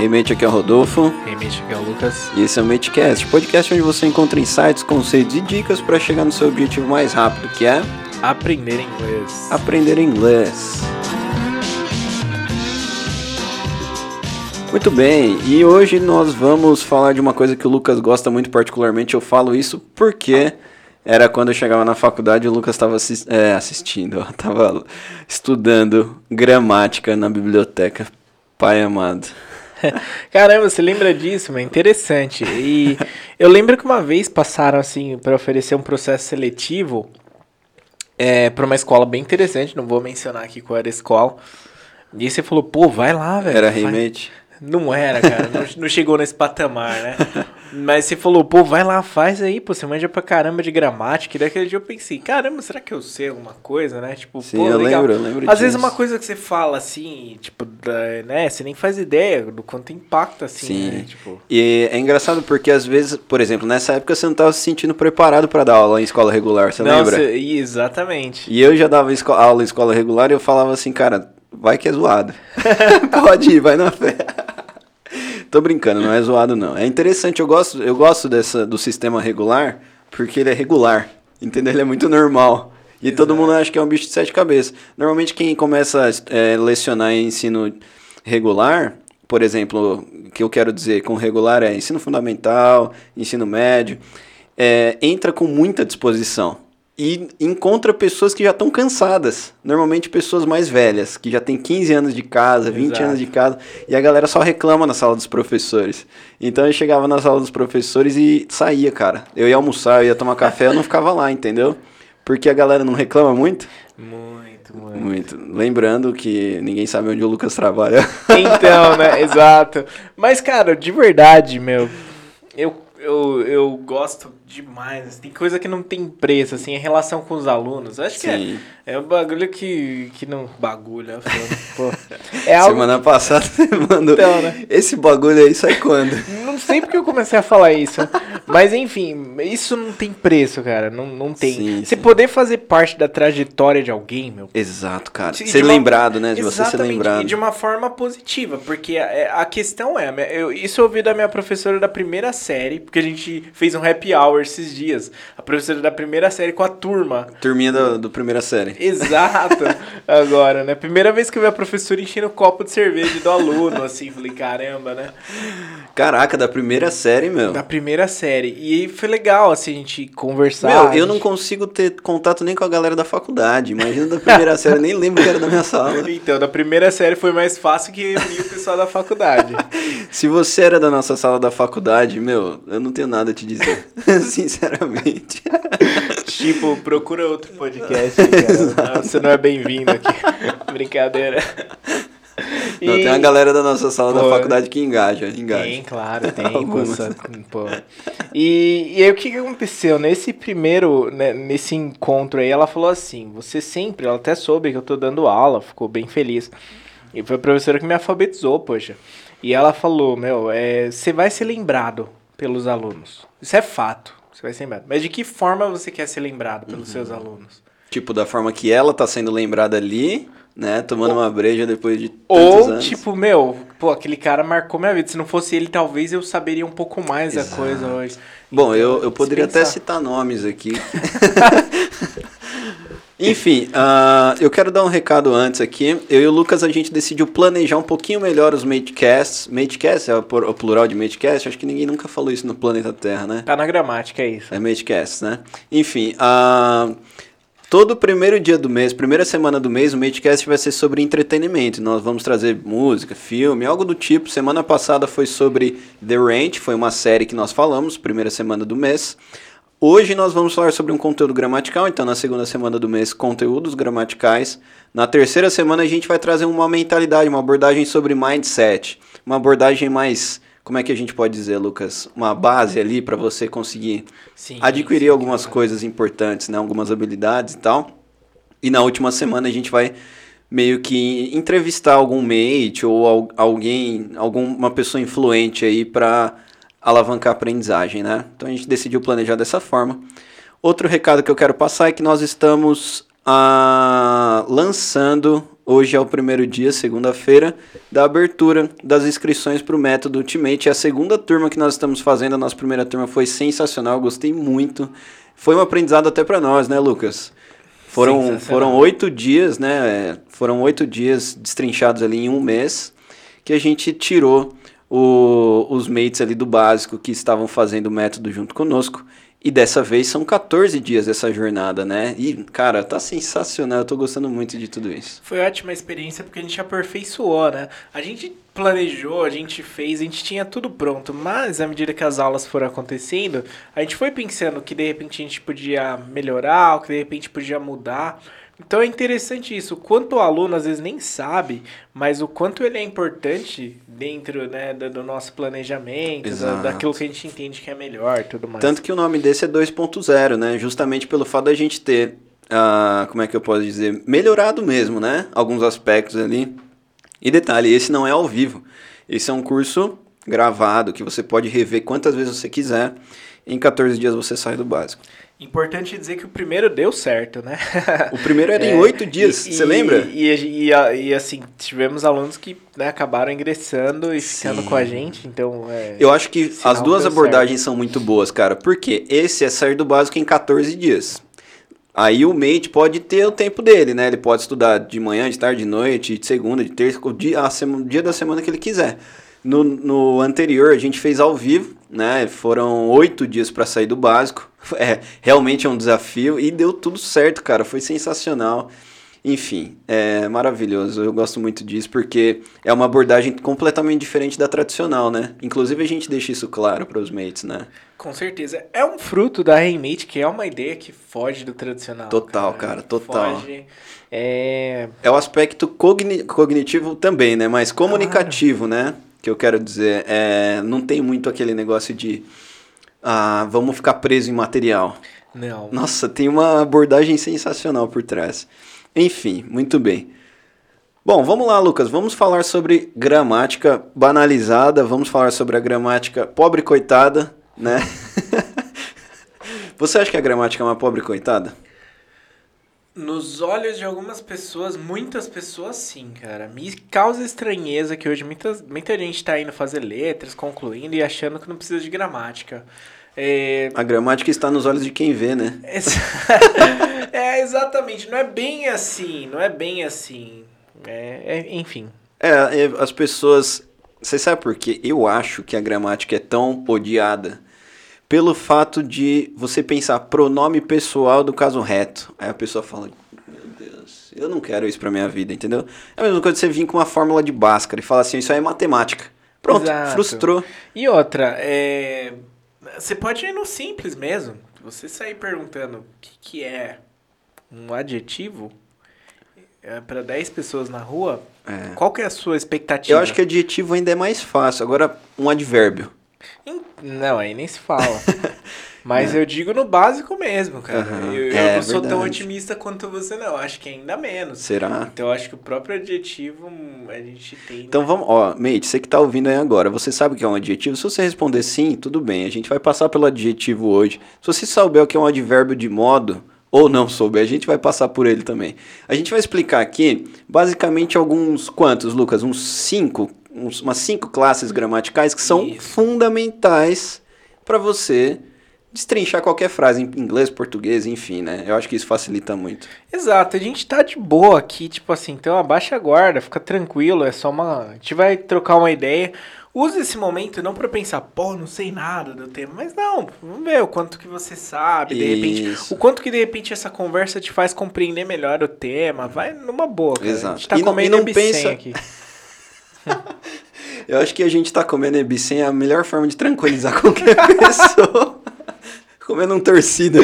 Remate aqui é o Rodolfo. Remate aqui é o Lucas. E esse é o Matecast, podcast onde você encontra insights, conceitos e dicas para chegar no seu objetivo mais rápido, que é aprender inglês. Aprender inglês. Muito bem, e hoje nós vamos falar de uma coisa que o Lucas gosta muito particularmente. Eu falo isso porque era quando eu chegava na faculdade e o Lucas estava assist é, assistindo, estava estudando gramática na biblioteca. Pai amado. Caramba, você lembra disso, mas interessante. E eu lembro que uma vez passaram assim para oferecer um processo seletivo é, para uma escola bem interessante, não vou mencionar aqui qual era a escola. E você falou, pô, vai lá, velho. Era remate? Não era, cara. não, não, chegou nesse patamar, né? Mas você falou, pô, vai lá, faz aí, pô, você manja pra caramba de gramática. E daquele dia eu pensei, caramba, será que eu sei alguma coisa, né? Tipo, Sim, pô, eu legal. lembro, eu lembro Às disso. vezes uma coisa que você fala assim, tipo, né? Você nem faz ideia do quanto impacta, assim, Sim. né? Tipo, E é engraçado porque às vezes, por exemplo, nessa época você não estava se sentindo preparado para dar aula em escola regular, você não, lembra? você- exatamente. E eu já dava aula em escola regular e eu falava assim, cara, vai que é zoado. Pode ir, vai na fé. Tô brincando, não é zoado não. É interessante, eu gosto, eu gosto dessa, do sistema regular porque ele é regular, entendeu? Ele é muito normal. E todo mundo acha que é um bicho de sete cabeças. Normalmente quem começa a é, lecionar em ensino regular, por exemplo, o que eu quero dizer com regular é ensino fundamental, ensino médio, é, entra com muita disposição e encontra pessoas que já estão cansadas. Normalmente pessoas mais velhas, que já têm 15 anos de casa, 20 Exato. anos de casa, e a galera só reclama na sala dos professores. Então eu chegava na sala dos professores e saía, cara. Eu ia almoçar, eu ia tomar café, eu não ficava lá, entendeu? Porque a galera não reclama muito? Muito, muito. Muito. Lembrando que ninguém sabe onde o Lucas trabalha. Então, né? Exato. Mas, cara, de verdade, meu, eu, eu, eu gosto demais. assim, Tem coisa que não tem preço, assim, em relação com os alunos. Acho que Sim. é, é um bagulho que, que não. Bagulho, pô. É algo. Semana passada você mandou. Então, né? Esse bagulho aí sai quando? Não sei porque eu comecei a falar isso. Mas enfim, isso não tem preço, cara. Não, não tem. Sim, você sim. poder fazer parte da trajetória de alguém, meu. Exato, cara. De- ser de uma- lembrado, né? De você ser Exatamente, lembrado. E de uma forma positiva, porque a, a questão é, eu, isso eu ouvi da minha professora da primeira série, porque a gente fez um happy hour esses dias. A professora da primeira série com a turma. Turminha do, do primeira série. Exato, agora, né? Primeira vez que eu vi a professora enchendo o copo de cerveja do aluno, assim, falei, caramba, né? Caraca, da primeira série, meu. Da primeira série. E foi legal, assim, a gente conversar. Meu, eu não consigo ter contato nem com a galera da faculdade. Imagina da primeira série, eu nem lembro que era da minha sala. Então, da primeira série foi mais fácil que reunir o pessoal da faculdade. Se você era da nossa sala da faculdade, meu, eu não tenho nada a te dizer. Sinceramente. Tipo, procura outro podcast, cara. Não, Você não é bem-vindo aqui. Brincadeira. Não, E- tem uma galera da nossa sala da Pô, faculdade que engaja, engaja. Tem, claro, tem. Algumas. pô. E, e aí, o que, que aconteceu? Nesse primeiro, né, nesse encontro aí, ela falou assim: você sempre, ela até soube que eu tô dando aula, ficou bem feliz. E foi a professora que me alfabetizou, poxa. E ela falou: meu, é, você vai ser lembrado pelos alunos. Isso é fato. Você vai ser lembrado. Mas de que forma você quer ser lembrado pelos Uhum. seus alunos? Tipo, da forma que ela tá sendo lembrada ali, né? Tomando uma breja depois de Ou, anos. tipo, meu, pô, aquele cara marcou minha vida. Se não fosse ele, talvez eu saberia um pouco mais da Exato. coisa hoje. Bom, Então, eu, eu poderia até citar nomes aqui. Enfim, ah, eu quero dar um recado antes aqui. Eu e o Lucas, a gente decidiu planejar um pouquinho melhor os Matecasts. Matecast é o plural de Matecast? Acho que ninguém nunca falou isso no planeta Terra, né? Tá na gramática, é isso. É Matecast, né? Enfim, ah, todo primeiro dia do mês, primeira semana do mês, o Matecast vai ser sobre entretenimento. Nós vamos trazer música, filme, algo do tipo. Semana passada foi sobre The Ranch, foi uma série que nós falamos, primeira semana do mês. Hoje nós vamos falar sobre um conteúdo gramatical, então na segunda semana do mês, conteúdos gramaticais. Na terceira semana a gente vai trazer uma mentalidade, uma abordagem sobre mindset, uma abordagem mais, como é que a gente pode dizer, Lucas, uma base ali para você conseguir Sim, adquirir sim, algumas coisas importantes, né, algumas habilidades e tal. E na última semana a gente vai meio que entrevistar algum mate ou al- alguém, alguma pessoa influente aí para alavancar a aprendizagem, né? Então a gente decidiu planejar dessa forma. Outro recado que eu quero passar é que nós estamos ah, lançando Hoje é o primeiro dia, segunda-feira, da abertura das inscrições para o método Ultimate. É a segunda turma que nós estamos fazendo. A nossa primeira turma foi sensacional, gostei muito. Foi um aprendizado até para nós, né, Lucas? Foram, foram oito dias, né? Foram oito dias destrinchados ali em um mês que a gente tirou o, os mates ali do básico que estavam fazendo o método junto conosco. E dessa vez são 14 dias essa jornada, né? E, cara, tá sensacional, eu tô gostando muito de tudo isso. Foi ótima experiência porque a gente aperfeiçoou, né? A gente planejou, a gente fez, a gente tinha tudo pronto, mas à medida que as aulas foram acontecendo, a gente foi pensando que de repente a gente podia melhorar, que de repente podia mudar. Então é interessante isso, o quanto o aluno às vezes nem sabe, mas o quanto ele é importante dentro né, do, do nosso planejamento, da, daquilo que a gente entende que é melhor tudo mais. Tanto que o nome desse é 2.0, né? Justamente pelo fato da gente ter, uh, como é que eu posso dizer, melhorado mesmo, né? Alguns aspectos ali. E detalhe, esse não é ao vivo. Esse é um curso gravado que você pode rever quantas vezes você quiser. Em 14 dias você sai do básico. Importante dizer que o primeiro deu certo, né? O primeiro era é, em oito dias, você lembra? E, e, e, e, assim, tivemos alunos que né, acabaram ingressando e Sim. ficando com a gente, então... É, Eu acho que as duas abordagens certo. são muito boas, cara, porque esse é sair do básico em 14 dias. Aí o mate pode ter o tempo dele, né? Ele pode estudar de manhã, de tarde, de noite, de segunda, de terça, o dia, a semana, o dia da semana que ele quiser. No, no anterior a gente fez ao vivo, né? Foram oito dias para sair do básico. É, realmente é um desafio e deu tudo certo, cara. Foi sensacional. Enfim, é maravilhoso. Eu gosto muito disso porque é uma abordagem completamente diferente da tradicional, né? Inclusive a gente deixa isso claro para os mates, né? Com certeza. É um fruto da Rainmate, que é uma ideia que foge do tradicional. Total, cara, cara total. Foge, é... é o aspecto cogni cognitivo também, né? Mas comunicativo, né? Que eu quero dizer. É, não tem muito aquele negócio de ah, vamos ficar preso em material. Não. Nossa, tem uma abordagem sensacional por trás. Enfim, muito bem. Bom, vamos lá, Lucas. Vamos falar sobre gramática banalizada. Vamos falar sobre a gramática pobre coitada, né? Você acha que a gramática é uma pobre coitada? Nos olhos de algumas pessoas, muitas pessoas sim, cara. Me causa estranheza que hoje muita, muita gente tá indo fazer letras, concluindo e achando que não precisa de gramática. É... A gramática está nos olhos de quem vê, né? é, exatamente. Não é bem assim, não é bem assim. É, é, enfim. É, é as pessoas. Você sabe por quê? Eu acho que a gramática é tão odiada pelo fato de você pensar pronome pessoal do caso reto. Aí a pessoa fala, meu Deus, eu não quero isso pra minha vida, entendeu? É a mesma coisa que você vir com uma fórmula de Bhaskara e falar assim, isso aí é matemática. Pronto, Exato. frustrou. E outra, é... você pode ir no simples mesmo. Você sair perguntando o que, que é um adjetivo é, para 10 pessoas na rua, é. qual que é a sua expectativa? Eu acho que adjetivo ainda é mais fácil. Agora, um advérbio. Não, aí nem se fala. Mas é. eu digo no básico mesmo, cara. Uhum. Eu, eu é, não sou verdade. tão otimista quanto você, não. Acho que ainda menos. Será? Então eu acho que o próprio adjetivo a gente tem. Então vamos, ó, mate, você que tá ouvindo aí agora, você sabe o que é um adjetivo? Se você responder sim, tudo bem. A gente vai passar pelo adjetivo hoje. Se você souber o que é um advérbio de modo, ou não souber, a gente vai passar por ele também. A gente vai explicar aqui, basicamente, alguns quantos, Lucas? Uns cinco uns, umas cinco classes gramaticais que são Isso. fundamentais para você destrinchar qualquer frase em inglês, português, enfim, né? Eu acho que isso facilita muito. Exato, a gente tá de boa aqui, tipo assim, então abaixa a guarda, fica tranquilo, é só uma. A gente vai trocar uma ideia. Use esse momento não para pensar, pô, não sei nada do tema, mas não, vamos ver o quanto que você sabe, de isso. repente, o quanto que de repente essa conversa te faz compreender melhor o tema, vai numa boa, cara. Exato. A gente tá e comendo não, e não pensa... aqui. Eu acho que a gente tá comendo ebicem é a melhor forma de tranquilizar qualquer pessoa. comendo um torcido.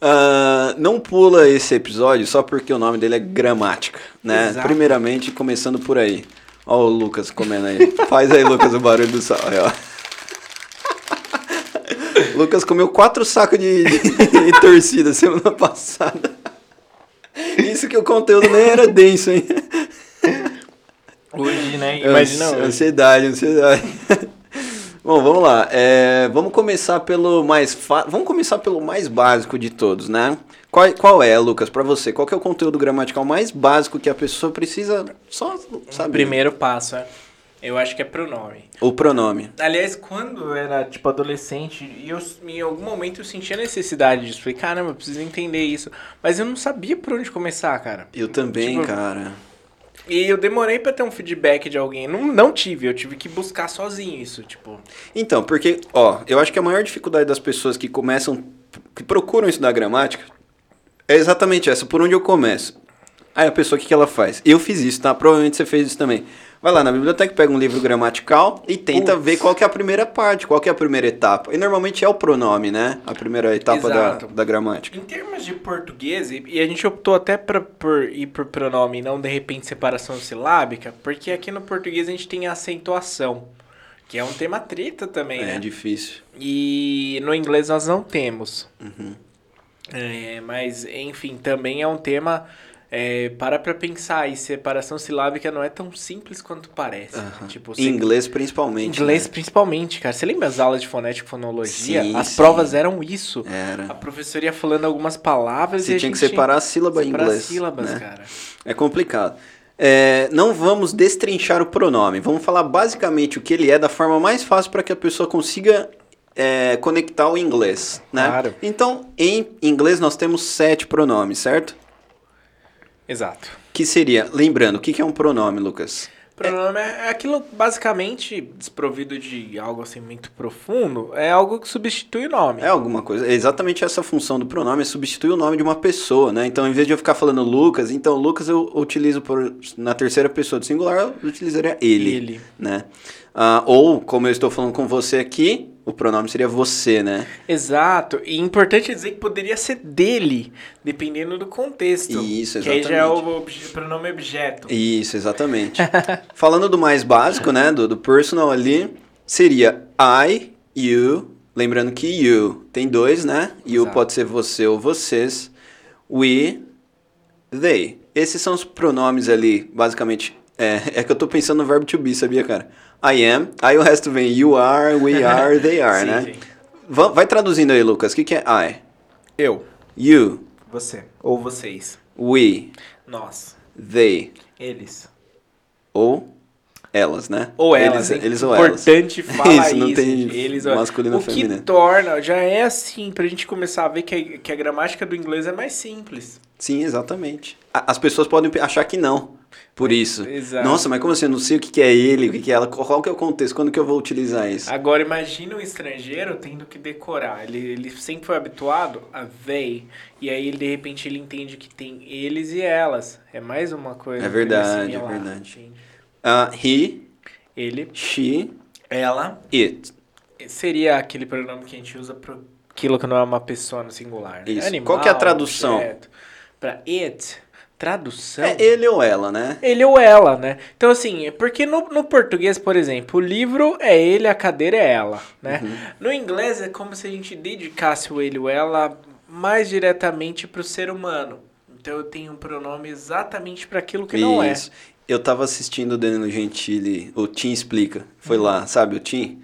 Uh, não pula esse episódio só porque o nome dele é gramática, né? Exato. Primeiramente, começando por aí. Ó o Lucas comendo aí. Faz aí, Lucas, o barulho do sal. Aí, ó. Lucas comeu quatro sacos de, de, de torcida semana passada. Isso que o conteúdo nem era denso, hein? Hoje, né? Imagina hoje. Ansiedade, ansiedade. Bom, vamos lá. É, vamos começar pelo mais fa... vamos começar pelo mais básico de todos, né? Qual, qual é, Lucas, pra você? Qual é o conteúdo gramatical mais básico que a pessoa precisa só saber? Primeiro passo, é. Eu acho que é pronome. O pronome. Aliás, quando eu era, tipo, adolescente, e eu, em algum momento eu sentia a necessidade disso. Falei, caramba, eu preciso entender isso. Mas eu não sabia por onde começar, cara. Eu também, Tipo, cara. E eu demorei pra ter um feedback de alguém. Não, não tive, eu tive que buscar sozinho isso, tipo. Então, porque, ó, eu acho que a maior dificuldade das pessoas que começam, que procuram estudar gramática, é exatamente essa, por onde eu começo. Aí a pessoa, o que, que ela faz? Eu fiz isso, tá? Provavelmente você fez isso também. Vai lá na biblioteca, pega um livro gramatical e tenta ver qual que é a primeira parte, qual que é a primeira etapa. E normalmente é o pronome, né? A primeira etapa da, Exato. da gramática. Em termos de português, e a gente optou até pra, por ir por pronome e não de repente separação silábica, porque aqui no português a gente tem a acentuação, que é um tema treta também, É, né? difícil. E no inglês nós não temos. Uhum. É, mas, enfim, também é um tema. É, para pra pensar, e separação silábica não é tão simples quanto parece. Tipo, Em você- inglês, principalmente. Inglês né? principalmente, cara. Você lembra as aulas de fonética e fonologia? Sim, as sim. provas eram isso. A Era. professora ia falando algumas palavras e Você a tinha que separar a sílaba em inglês. sílabas, né? cara. É complicado. É, não vamos destrinchar o pronome. Vamos falar basicamente o que ele é da forma mais fácil para que a pessoa consiga é, conectar o inglês, né? Claro. Então, em inglês nós temos sete pronomes, certo? Exato. Que seria, lembrando, o que é um pronome, Lucas? Pronome é aquilo basicamente desprovido de algo assim muito profundo, é algo que substitui o nome. É alguma coisa. É exatamente essa função do pronome, é substituir o nome de uma pessoa, né? Então, em vez de eu ficar falando Lucas, então Lucas eu utilizo por, na terceira pessoa do singular, eu utilizaria ele, Ele. né? Ah, ou, como eu estou falando com você aqui, o pronome seria você, né? Exato. E importante dizer que poderia ser dele, dependendo do contexto. Isso, Que aí já é o exatamente. pronome objeto. Isso, exatamente. Falando do mais básico, né, do, do personal ali, seria I, you, lembrando que you tem dois, né? You Exato. pode ser você ou vocês. We, they. Esses são os pronomes ali, basicamente. É, é que eu tô pensando no verbo to be, sabia, cara? I am. Aí o resto vem you are, we are, they are, Sim, né? sim. Va- Vai traduzindo aí, Lucas. O que, que é I? Eu. You, Você. Ou vocês. we, Nós. they. Eles. Ou elas, né? Ou elas. Eles, eles ou elas. Importante falar Isso, isso. não tem gente. eles ou masculino O ou feminino. que torna, já é assim, pra gente começar a ver que a, que a gramática do inglês é mais simples. Sim, exatamente. As pessoas podem achar que não. Por isso. Exato. Nossa, mas como assim? Eu não sei o que que é ele, o que que é ela. Qual que é o contexto? Quando que eu vou utilizar isso? Agora imagina um estrangeiro tendo que decorar. Ele, ele sempre foi habituado a they. E aí ele de repente ele entende que tem eles e elas. É mais uma coisa. É verdade, é verdade. Ah, he, Ele, she, ela. it. Seria aquele pronome que a gente usa para aquilo que não é uma pessoa no singular. né? Isso. Animal, Qual que é a tradução? objeto. Pra it, tradução. É ele ou ela, né? Ele ou ela, né? Então, assim, porque no, no português, por exemplo, o livro é ele, a cadeira é ela, né? Uhum. No inglês é como se a gente dedicasse o ele ou ela mais diretamente pro ser humano. Então eu tenho um pronome exatamente para aquilo que não é. Isso. Eu tava assistindo o Danilo Gentili, o Tim Explica. Foi Uhum. lá, sabe, o Tim?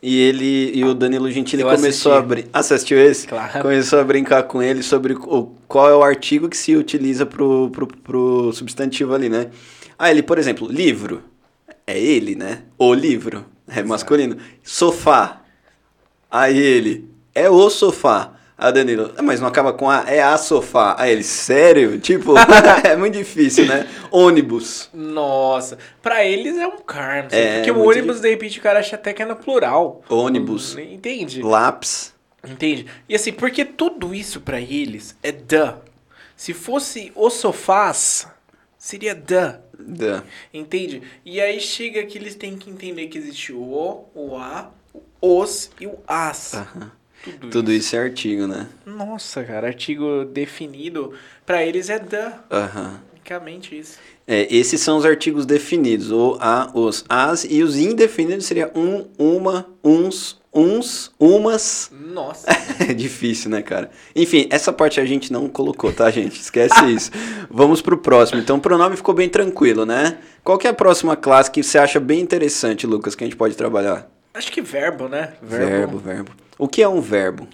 E ele e o Danilo Gentili Eu começou a assisti. brin... Assistiu esse? Claro. Começou a brincar com ele sobre o, qual é o artigo que se utiliza pro, pro, pro substantivo ali, né? Ah, ele, por exemplo, livro. É ele, né? O livro. É masculino. Sofá. Aí ele, é o sofá. A Danilo, "Ah, mas não acaba com A, é a sofá. Aí ele, sério? Tipo, é muito difícil, né? Ônibus. Nossa, pra eles é um karma. É, porque o muito ônibus, de repente, o cara acha até que é no plural. Ônibus. Entende? Lápis. Entende? E assim, porque tudo isso pra eles é the. Se fosse os sofás, seria the. Da. Entende? E aí chega que eles têm que entender que existe o o, o a, o os e o as. Aham. Tudo, Tudo isso. isso é artigo, né? Nossa, cara, artigo definido pra eles é the. Aham. Unicamente isso. É, esses são os artigos definidos, o a, os, as, e os indefinidos seria um, uma, uns, uns, umas. Nossa. É difícil, né, cara? Enfim, essa parte a gente não colocou, tá, gente? Esquece isso. Vamos pro próximo. Então, o pronome ficou bem tranquilo, né? Qual que é a próxima classe que você acha bem interessante, Lucas, que a gente pode trabalhar? Acho que verbo, né? Verbo, verbo. O que é um verbo?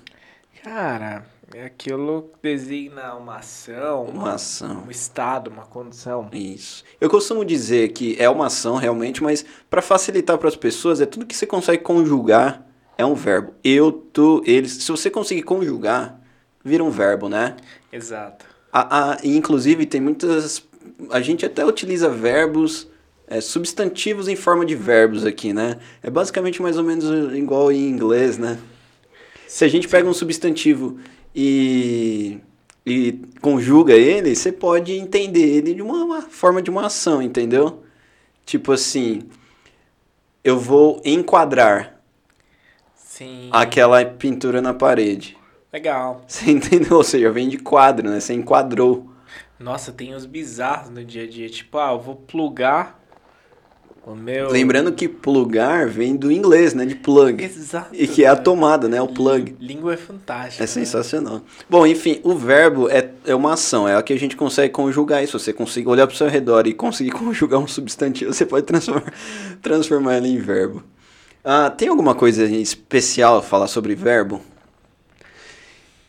Cara, É aquilo que designa uma ação, Uma ação. um estado, uma condição. Isso. Eu costumo dizer que é uma ação realmente, mas para facilitar para as pessoas, é tudo que você consegue conjugar é um verbo. Eu, tu, eles. Se você conseguir conjugar, vira um verbo, né? Exato. A, a, inclusive, tem muitas. A gente até utiliza verbos, é, substantivos em forma de verbos aqui, né? É basicamente mais ou menos igual em inglês, né? Se a gente pega um substantivo e, e conjuga ele, você pode entender ele de uma, uma forma de uma ação, entendeu? Tipo assim, eu vou enquadrar Sim. aquela pintura na parede. Legal. Você entendeu? Ou seja, vem de quadro, né? Você enquadrou. Nossa, tem uns bizarros no dia a dia. Tipo, ah, eu vou plugar meu. Lembrando que plugar vem do inglês, né? De plug. Exato. E que é a tomada, né? O plug. Língua é fantástica. É né? sensacional. Bom, enfim, o verbo é, é uma ação, é a que a gente consegue conjugar isso. Você consegue olhar para o seu redor e conseguir conjugar um substantivo, você pode transformar, transformar ele em verbo. Ah, tem alguma coisa especial a falar sobre verbo?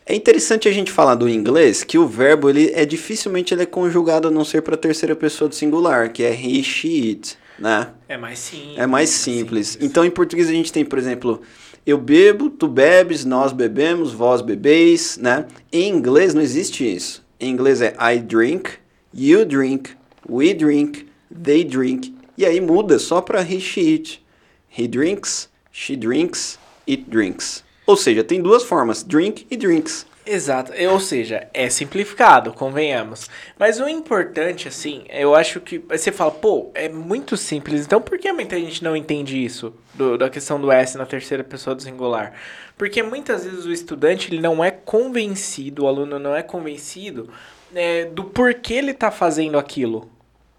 É interessante a gente falar do inglês que o verbo ele é dificilmente ele é conjugado a não ser para terceira pessoa do singular, que é he, she, it, né? É mais simples. É mais simples. Então, em português, a gente tem, por exemplo, eu bebo, tu bebes, nós bebemos, vós bebeis, né? Em inglês não existe isso. Em inglês é I drink, you drink, we drink, they drink. E aí muda só para he, she, it. He drinks, she drinks, it drinks. Ou seja, tem duas formas, drink e drinks. Exato. É, Ou seja, é simplificado, convenhamos. Mas o importante, assim, eu acho que. Você fala, pô, é muito simples. Então por que muita gente não entende isso? Do- da questão do S na terceira pessoa do singular? Porque muitas vezes o estudante ele não é convencido, o aluno não é convencido é, do porquê ele tá fazendo aquilo.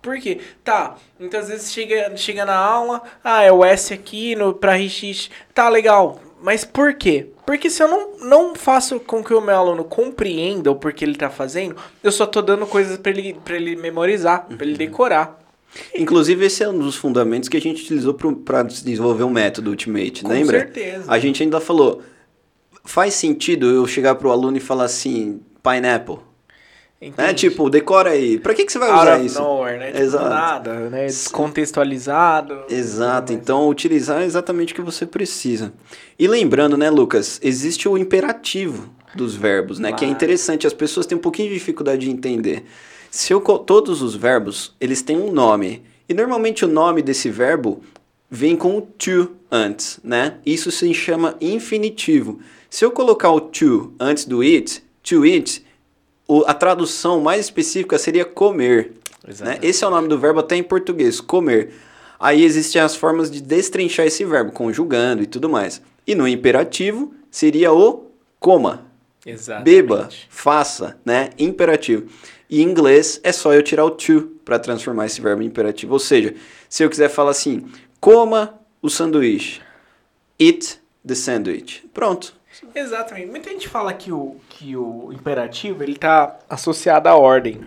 Por quê? Tá, muitas vezes chega, chega na aula, ah, é o S aqui no, pra Richish. Tá, legal. Mas por quê? Porque se eu não, não faço com que o meu aluno compreenda o porquê ele tá fazendo, eu só tô dando coisas pra ele, pra ele memorizar, pra ele decorar. Inclusive, esse é um dos fundamentos que a gente utilizou para desenvolver o método Ultimate, Com lembra? certeza. A gente ainda falou, faz sentido eu chegar pro aluno e falar assim, pineapple? Né? Entende? Tipo, decora aí. Pra que, que você vai usar isso? nowhere, né? Tipo, Exato. nada, né? Descontextualizado. Exato, Mas- então utilizar exatamente o que você precisa. E lembrando, né, Lucas, existe o imperativo dos verbos, né, que é interessante, as pessoas têm um pouquinho de dificuldade de entender. Se eu, todos os verbos, eles têm um nome, e normalmente o nome desse verbo vem com o to antes, né? Isso se chama infinitivo. Se eu colocar o to antes do it, to it, o- a tradução mais específica seria comer. Né? Esse é o nome do verbo até em português, comer. Aí existem as formas de destrinchar esse verbo, conjugando e tudo mais. E no imperativo seria o coma, Exatamente. beba, faça, né? Imperativo. E em inglês é só eu tirar o to para transformar esse verbo em imperativo. Ou seja, se eu quiser falar assim, coma o sanduíche, eat the sandwich. Pronto. Exatamente. Muita gente fala que o, que o imperativo ele tá associado à ordem.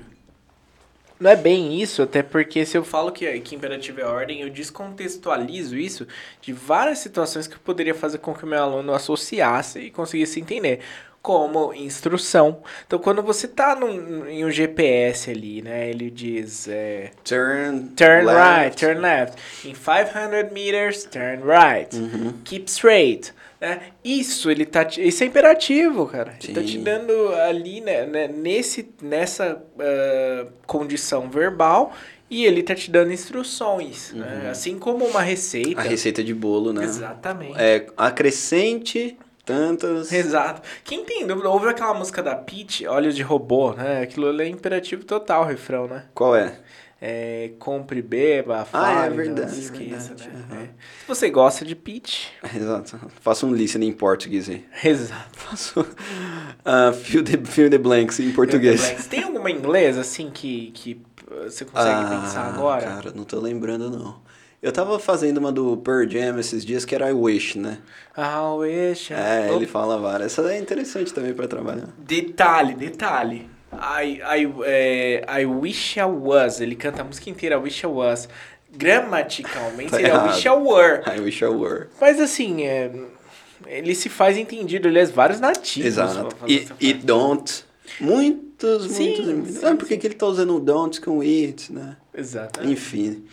Não é bem isso, até porque se eu falo que, que imperativo é ordem, eu descontextualizo isso de várias situações que eu poderia fazer com que o meu aluno associasse e conseguisse entender. Como instrução. Então, quando você tá num, em um GPS ali, né? Ele diz. é, Turn, Turn left. right, turn left. In 500 meters, turn right. Uhum. Keep straight. Né? Isso, ele tá, te- isso é imperativo, cara. Ele tá te Sim. dando ali, né, né, nesse, nessa ah, condição verbal e ele tá te dando instruções. Né? Assim como uma receita. Uhum. A receita de bolo, né? Exatamente. É, acrescente tantas... Exato. Quem tem dúvida, ouve aquela música da Peach, Olhos de Robô, né? Aquilo é imperativo total, o refrão, né? Qual é? É, compre, beba, Ah, fale, é não verdade, se esqueça, verdade, né? É. Se você gosta de Peach, Exato. Faça um listening em português aí. exato. Faço uh, fill, the, fill the blanks em português. Blanks. Tem alguma inglês, assim, que, que você consegue pensar agora? Ah, Cara, não tô lembrando não. Eu tava fazendo uma do Pearl Jam esses dias que era I Wish, né? Ah, wish. I- É, Oh, ele fala várias. Essa é interessante também pra trabalhar. Detalhe, detalhe. I, I, é, I wish I was. Ele canta a música inteira, I wish I was. Gramaticalmente Tá seria I wish I were. I Wish I Were. Mas assim, é, ele se faz entendido, ele é vários nativos. Exato. E, e don't. Muitos, Sim, muitos. muitos. sim, ah, por que ele tá usando o don't com it, né? Exato. Enfim.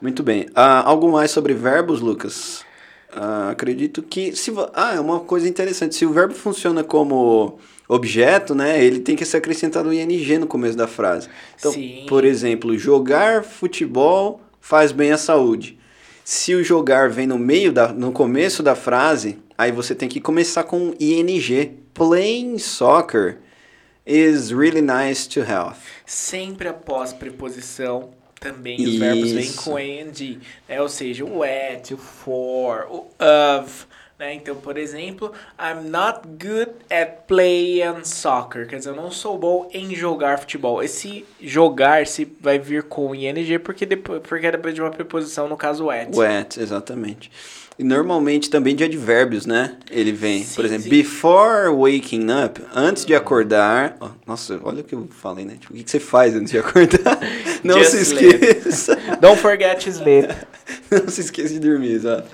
Muito bem. Ah, algo mais sobre verbos, Lucas? Ah, acredito que. Se, ah, é uma coisa interessante. Se o verbo funciona como objeto, né? Ele tem que ser acrescentado o ing no começo da frase. Então, Sim. por exemplo, jogar futebol faz bem à saúde. Se o jogar vem no meio da, no começo da frase, aí você tem que começar com ing. Playing soccer is really nice to health. Sempre após preposição, também os verbos vêm Isso. com ing, né? Ou seja, o at, o for, o of, né? Então, por exemplo, I'm not good at playing soccer. Quer dizer, eu não sou bom em jogar futebol. Esse jogar se vai vir com ing porque, depois, porque é depois de uma preposição, no caso, at. At, exatamente. E normalmente também de advérbios, né? Ele vem, Sim, por exemplo, sim. before waking up, antes de acordar. ó, nossa, olha o que eu falei, né? Tipo, o que você faz antes de acordar? Não Just se esqueça. Don't forget to sleep. Não se esqueça de dormir, exato.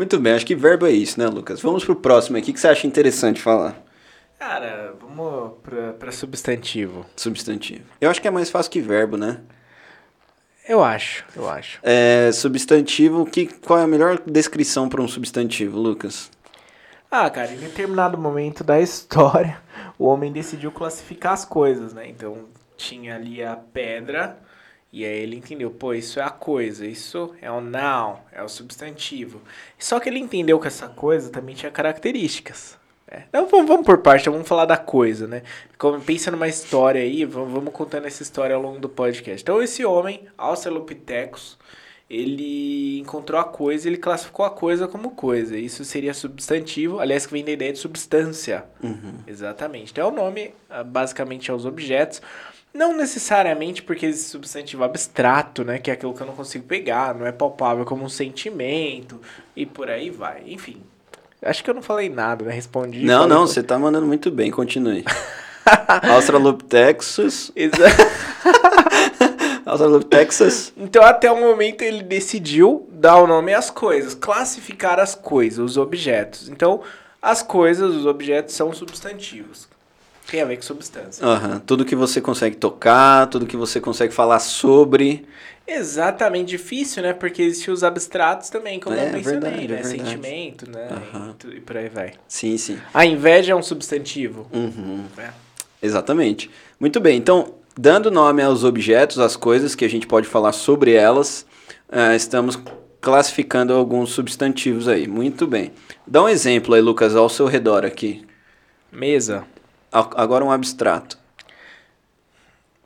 Muito bem, acho que verbo é isso, né, Lucas? Vamos pro próximo aqui. O que você acha interessante falar? Cara, vamos pra, pra substantivo. Substantivo. Eu acho que é mais fácil que verbo, né? Eu acho, eu acho. É, substantivo, que, qual é a melhor descrição para um substantivo, Lucas? Ah, cara, em determinado momento da história, o homem decidiu classificar as coisas, né? Então, tinha ali a pedra, e aí ele entendeu, pô, isso é a coisa, isso é o noun, é o substantivo. Só que ele entendeu que essa coisa também tinha características. né? Então, vamos, vamos por parte, vamos falar da coisa, né? Como, pensa numa história aí, vamos, vamos contando essa história ao longo do podcast. Então, esse homem, Australopithecus, ele encontrou a coisa, ele classificou a coisa como coisa. Isso seria substantivo, aliás, que vem da ideia de substância. Exatamente. Então, é o nome, ah, basicamente, aos objetos. Não necessariamente porque esse substantivo abstrato, né? Que é aquilo que eu não consigo pegar, não é palpável como um sentimento, e por aí vai. Enfim. Acho que eu não falei nada, né? Respondi. Não, não, você tá mandando muito bem, continue. Australopithecus. Exa- Australopithecus. Então, até o momento, ele decidiu dar o nome às coisas, classificar as coisas, os objetos. Então, as coisas, os objetos são substantivos. Tem a ver com substância. Aham, Tudo que você consegue tocar, tudo que você consegue falar sobre. Exatamente difícil, né? Porque existem os abstratos também, como É, eu mencionei, verdade, né? é. Sentimento, né? Aham. E, e por aí vai. Sim, sim. A inveja é um substantivo. Uhum. né? Exatamente. Muito bem, então, dando nome aos objetos, às coisas que a gente pode falar sobre elas, eh, estamos classificando alguns substantivos aí. Muito bem. Dá um exemplo aí, Lucas, ao seu redor aqui. Mesa. Agora um abstrato.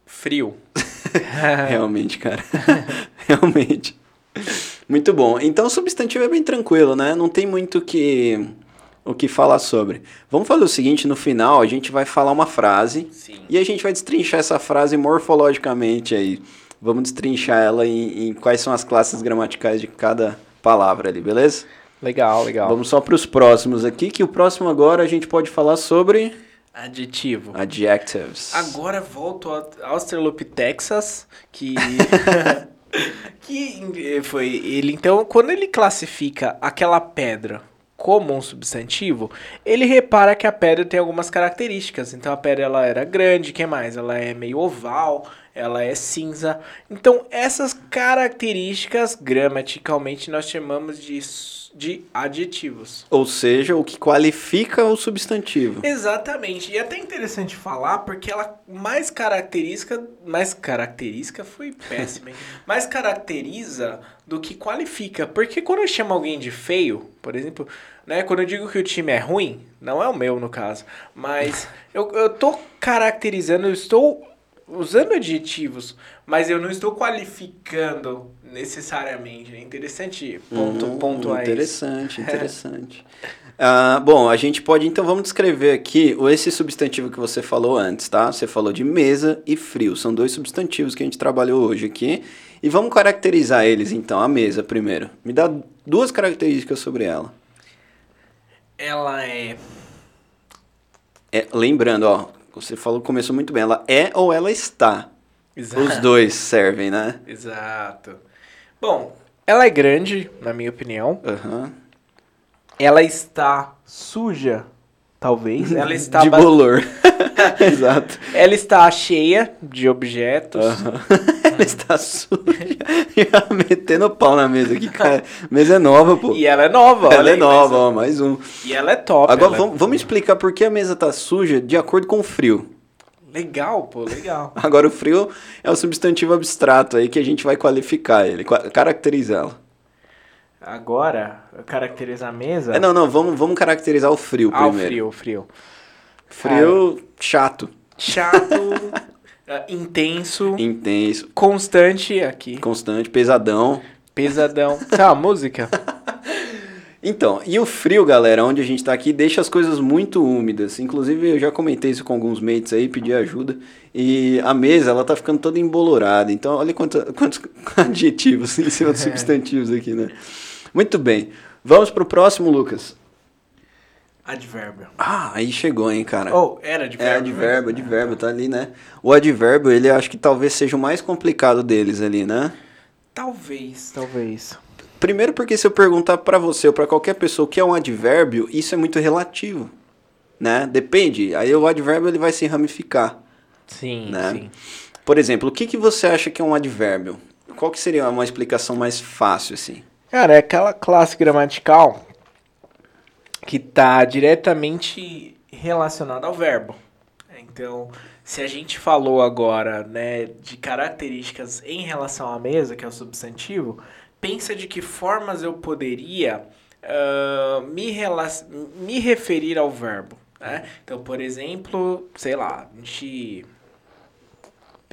Frio. Realmente, cara. Realmente. Muito bom. Então, o substantivo é bem tranquilo, né? Não tem muito o que, o que falar sobre. Vamos fazer o seguinte, no final a gente vai falar uma frase Sim. e a gente vai destrinchar essa frase morfologicamente aí. Vamos destrinchar ela em, em quais são as classes gramaticais de cada palavra ali, beleza? Legal, legal. Vamos só para os próximos aqui, que o próximo agora a gente pode falar sobre Adjetivo. adjectives. Agora volto ao Australopithecus, que que foi ele então quando ele classifica aquela pedra como um substantivo, ele repara que a pedra tem algumas características. Então a pedra ela era grande, que mais? Ela é meio oval, ela é cinza. Então essas características gramaticalmente nós chamamos de de adjetivos. Ou seja, o que qualifica o substantivo. Exatamente. E é até interessante falar porque ela mais característica, mais característica foi péssima, hein? mais caracteriza do que qualifica. Porque quando eu chamo alguém de feio, por exemplo, né, quando eu digo que o time é ruim, não é o meu no caso, mas eu, eu tô caracterizando, eu estou usando adjetivos, mas eu não estou qualificando necessariamente. É interessante ponto, Hum, pontuar isso. Interessante, interessante. Ah, bom, a gente pode então vamos descrever aqui o- esse substantivo que você falou antes, tá? Você falou de mesa e frio, são dois substantivos que a gente trabalhou hoje aqui. E vamos caracterizar eles então, a mesa primeiro. Me dá duas características sobre ela. Ela é É, lembrando, ó, você falou, começou muito bem, ela é ou ela está. Os dois servem, né? Exato. Bom, ela é grande, na minha opinião. Aham. Ela está suja, talvez. Ela está de bolor. Exato. Ela está cheia de objetos. Ela está suja. Já metendo pau na mesa aqui, cara. A mesa é nova, pô. E ela é nova, Ela é nova, ó, mais um. E ela é top. Agora ela é- vamos, vamos explicar por que a mesa tá suja de acordo com o frio. Legal, pô, legal. Agora o frio é um substantivo abstrato aí que a gente vai qualificar ele, caracterizá-lo. Agora, caracterizar a mesa. É, não, não, vamos, vamos caracterizar o frio ah, o primeiro. frio, o frio. Frio chato, Chato, ah, intenso, intenso, constante aqui. constante, pesadão. Pesadão. A música? Então, e o frio, galera, onde a gente tá aqui, deixa as coisas muito úmidas. Inclusive, eu já comentei isso com alguns mates aí, pedi ajuda. E a mesa, ela tá ficando toda embolorada. Então, olha quanto, quantos adjetivos em cima dos substantivos aqui, né? Muito bem. Vamos pro próximo, Lucas. Advérbio. Ah, aí chegou, hein, cara. Oh, era advérbio. É advérbio, advérbio, tá ali, né? O advérbio, ele acho que talvez seja o mais complicado deles ali, né? Talvez, talvez. Primeiro porque se eu perguntar pra você ou pra qualquer pessoa o que é um advérbio, isso é muito relativo, né? Depende. Aí o advérbio ele vai se ramificar, Sim, né? sim. Por exemplo, o que, que você acha que é um advérbio? Qual que seria uma explicação mais fácil assim? Cara, é aquela classe gramatical que tá diretamente relacionada ao verbo. Então, se a gente falou agora, né, de características em relação à mesa, que é o substantivo, pensa de que formas eu poderia ah, me, me referir ao verbo. Né? Então, por exemplo, sei lá, a gente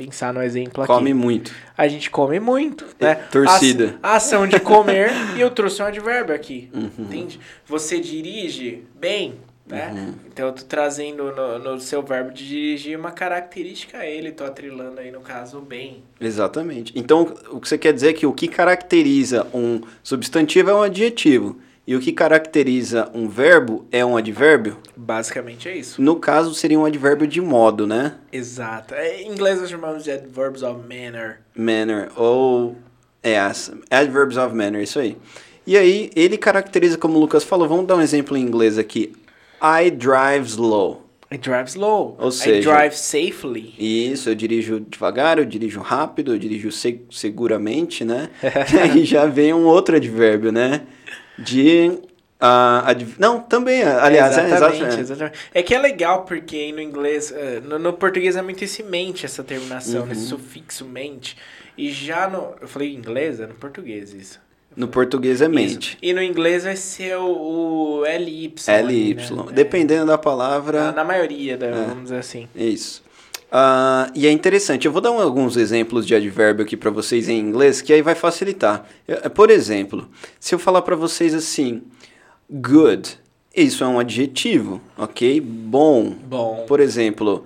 pensar no exemplo aqui. Come muito. A gente come muito, né? torcida. A, a ação de comer e eu trouxe um advérbio aqui, Uhum. entende? Você dirige bem, né? Então eu tô trazendo no, no seu verbo de dirigir uma característica a ele, tô atrelando aí no caso bem. Exatamente. Então, o que você quer dizer é que o que caracteriza um substantivo é um adjetivo. E o que caracteriza um verbo é um advérbio? Basicamente é isso. No caso, seria um advérbio de modo, né? Exato. É, Em inglês nós chamamos de adverbs of manner. Manner, ou... É, adverbs of manner, isso aí. E aí, ele caracteriza, como o Lucas falou, vamos dar um exemplo em inglês aqui. I drive slow. I drive slow. Ou I seja- drive safely. Isso, eu dirijo devagar, eu dirijo rápido, eu dirijo se- seguramente, né? e aí já vem um outro advérbio, né? De... ah, adv- Não, também, aliás, é, exatamente, é. exatamente. É que é legal porque no inglês, eh, no, no português é muito esse mente, essa terminação, Uhum. esse sufixo mente. E já no. Eu falei inglês? É no português isso. No português é Isso. mente. E no inglês vai ser o, o LY. LY. né? Dependendo da É, palavra... na, na maioria, da, vamos dizer assim. Isso. Ah, e é interessante, eu vou dar um- alguns exemplos de advérbio aqui para vocês em inglês, que aí vai facilitar. Eh, Por exemplo, se eu falar para vocês assim, good, isso é um adjetivo, ok? Bom. Bom. Por exemplo,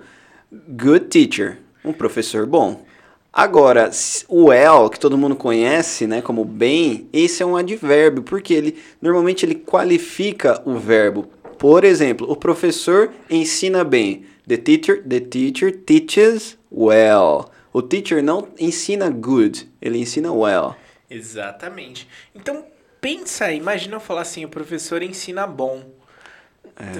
good teacher, um professor bom. Agora, o well, que todo mundo conhece, né, como bem, esse é um advérbio, porque ele normalmente ele qualifica o verbo. Por exemplo, o professor ensina bem. The teacher, the teacher teaches well. O teacher não ensina good, ele ensina well. Exatamente. Então, pensa, aí, imagina eu falar assim, o professor ensina bom.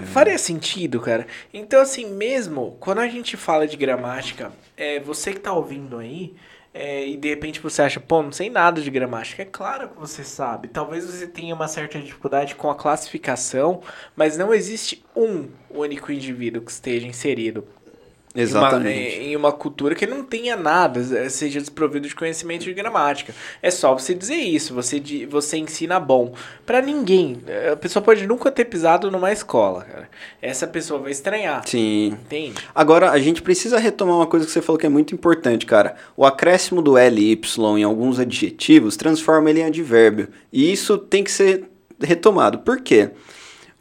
Faria sentido, cara. Então, assim, mesmo quando a gente fala de gramática, é, você que tá ouvindo aí, é, e de repente você acha, pô, não sei nada de gramática. É claro que você sabe. Talvez você tenha uma certa dificuldade com a classificação, mas não existe um único indivíduo que esteja inserido Exatamente. em uma, em uma cultura que não tenha nada, eh, seja desprovido de conhecimento de gramática. É só você dizer isso, você, você ensina bom. Pra ninguém. eh, A pessoa pode nunca ter pisado numa escola, cara. Essa pessoa vai estranhar. Sim. Entende? Agora, a gente precisa retomar uma coisa que você falou que é muito importante, cara. O acréscimo do LY em alguns adjetivos transforma ele em advérbio. E isso tem que ser retomado. Por quê?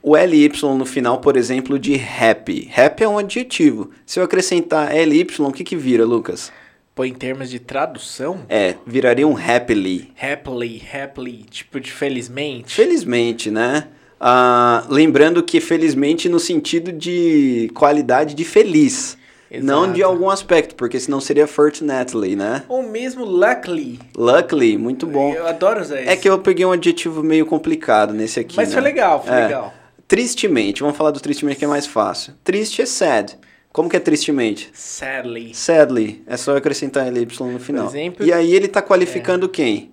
O LY no final, por exemplo, de happy. Happy é um adjetivo. Se eu acrescentar LY, o que que vira, Lucas? Pô, em termos de tradução, É, viraria um happily. happily, happily, tipo de felizmente. Felizmente, né? Ah, lembrando que felizmente no sentido de qualidade de feliz. Não Exato. de algum aspecto, porque senão seria fortunately, né? Ou mesmo luckily. Luckily, muito bom. Eu adoro usar isso. É que eu peguei um adjetivo meio complicado nesse aqui. Mas né? foi legal, foi É. legal. Tristemente, vamos falar do tristemente que é mais fácil. Triste é sad. Como que é tristemente? Sadly. Sadly. É só acrescentar ly no final. exemplo, e aí ele tá qualificando quem?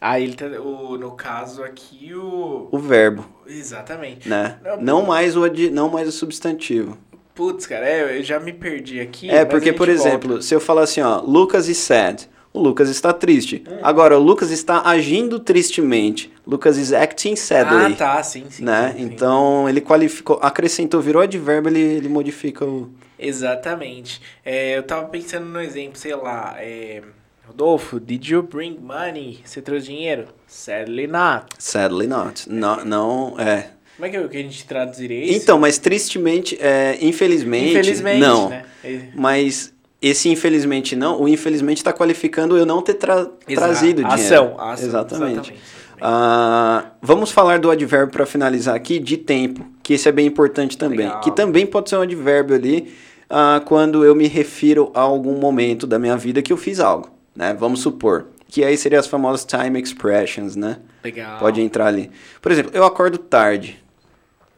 Ah, ele tá. O, no caso aqui, o. O verbo, Exatamente. né? Não, Não mais o, adi- não mais o substantivo. Putz, cara, é, eu já me perdi aqui. É, porque, por exemplo, volta. se eu falar assim, ó, Lucas is sad, o Lucas está triste. Hum. Agora, o Lucas está agindo tristemente. Lucas is acting sadly. Ah, tá, sim, sim. né? sim, sim. Então, ele qualificou, acrescentou, virou advérbio, ele, ele modifica o... Exatamente. É, eu tava pensando no exemplo, sei lá, é, Rodolfo, did you bring money? Você trouxe dinheiro? Sadly not. Sadly not. Não, não é. Como é que, é que a gente traduziria isso? Então, mas tristemente, é, infelizmente, Infelizmente, não. né? É, Mas esse infelizmente não, o infelizmente está qualificando eu não ter tra- Exato. trazido dinheiro. Ação, a ação, Exatamente. exatamente. Ah, vamos falar do advérbio para finalizar aqui de tempo, que esse é bem importante também. Legal. Que também pode ser um advérbio ali ah, quando eu me refiro a algum momento da minha vida que eu fiz algo, né? Vamos supor. Que aí seriam as famosas time expressions, né? Legal. Pode entrar ali. Por exemplo, eu acordo tarde.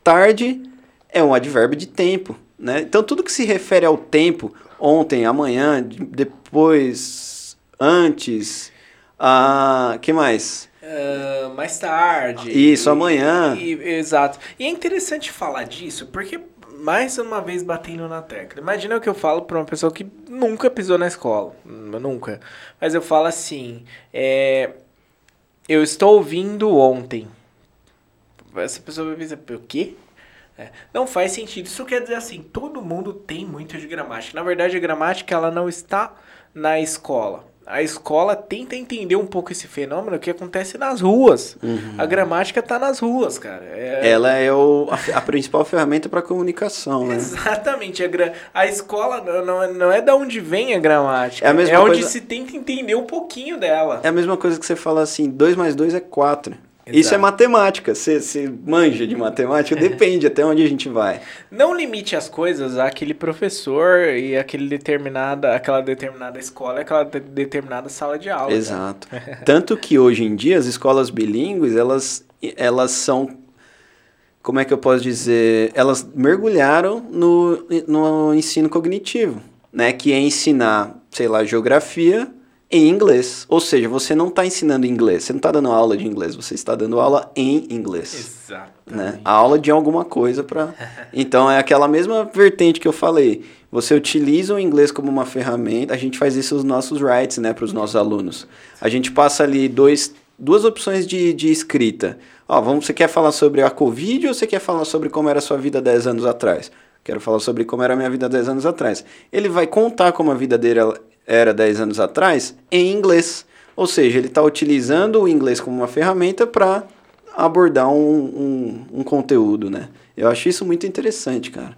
Tarde é um advérbio de tempo, né? Então tudo que se refere ao tempo, ontem, amanhã, de- depois, antes, a que mais? Ah, mais tarde. Isso, E- amanhã. e- exato. E é interessante falar disso, porque mais uma vez batendo na tecla. Imagina o que eu falo pra uma pessoa que nunca pisou na escola. Hum, Nunca. Mas eu falo assim: é, eu estou ouvindo ontem. Essa pessoa vai pensar, o quê? É, não faz sentido. Isso quer dizer assim, todo mundo tem muito de gramática. Na verdade, a gramática ela não está na escola. A escola tenta entender um pouco esse fenômeno que acontece nas ruas. A gramática tá nas ruas, cara. É- Ela é o, a, a principal ferramenta para comunicação, né? Exatamente. A, gra... a escola não, não, é- da onde vem a gramática. É a mesma é onde coisa- se tenta entender um pouquinho dela. É a mesma coisa que você fala assim, 2 mais 2 é 4. Isso é Exato. matemática. Você, você manja de matemática, depende até onde a gente vai. Não limite as coisas àquele professor e aquele determinada, aquela determinada escola, aquela de- determinada sala de aula. cara. Exato. Tanto que hoje em dia as escolas bilíngues, elas, elas são. Como é que eu posso dizer? Elas mergulharam no, no ensino cognitivo, né? Que é ensinar, sei lá, geografia em inglês. Ou seja, você não está ensinando inglês, você não está dando aula de inglês, você está dando aula em inglês. Exato. né? A aula de alguma coisa para. Então é aquela mesma vertente que eu falei. Você utiliza o inglês como uma ferramenta. A gente faz isso nos nossos writes, né, para os nossos alunos. A gente passa ali dois, duas opções de, de escrita. Ó, vamos, você quer falar sobre a Covid ou você quer falar sobre como era a sua vida 10 anos atrás? Quero falar sobre como era a minha vida 10 anos atrás. Ele vai contar como a vida dele era 10 anos atrás em inglês. Ou seja, ele está utilizando o inglês como uma ferramenta para abordar um, um, um conteúdo, né? Eu acho isso muito interessante, cara.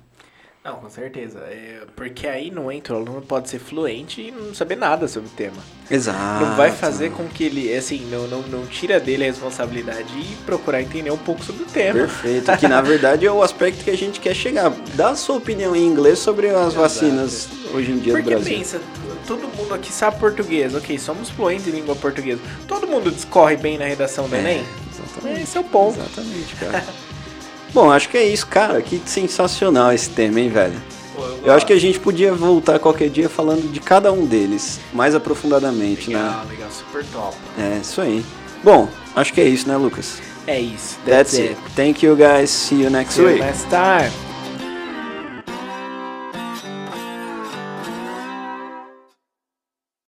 Não, com certeza. É, porque aí não entra, o aluno pode ser fluente e não saber nada sobre o tema. Exato. não vai fazer com que ele, assim, não, não, não tira dele a responsabilidade e procurar entender um pouco sobre o tema. Perfeito. Que na verdade é o aspecto que a gente quer chegar. Dá a sua opinião em inglês sobre as vacinas hoje em dia Porque do Brasil. pensa, todo mundo aqui sabe português, ok, somos fluentes em língua portuguesa. Todo mundo discorre bem na redação do Enem? Exatamente. Esse é o ponto. Exatamente, cara. Bom, acho que é isso, cara. Que sensacional esse tema, hein, velho? Pô, Eu acho que a gente podia voltar qualquer dia falando de cada um deles, mais aprofundadamente, né? Legal, legal, super top. É, isso aí. Bom, acho que é isso, né, Lucas? É isso. That's it. Thank you, guys. See you next See you week. next time.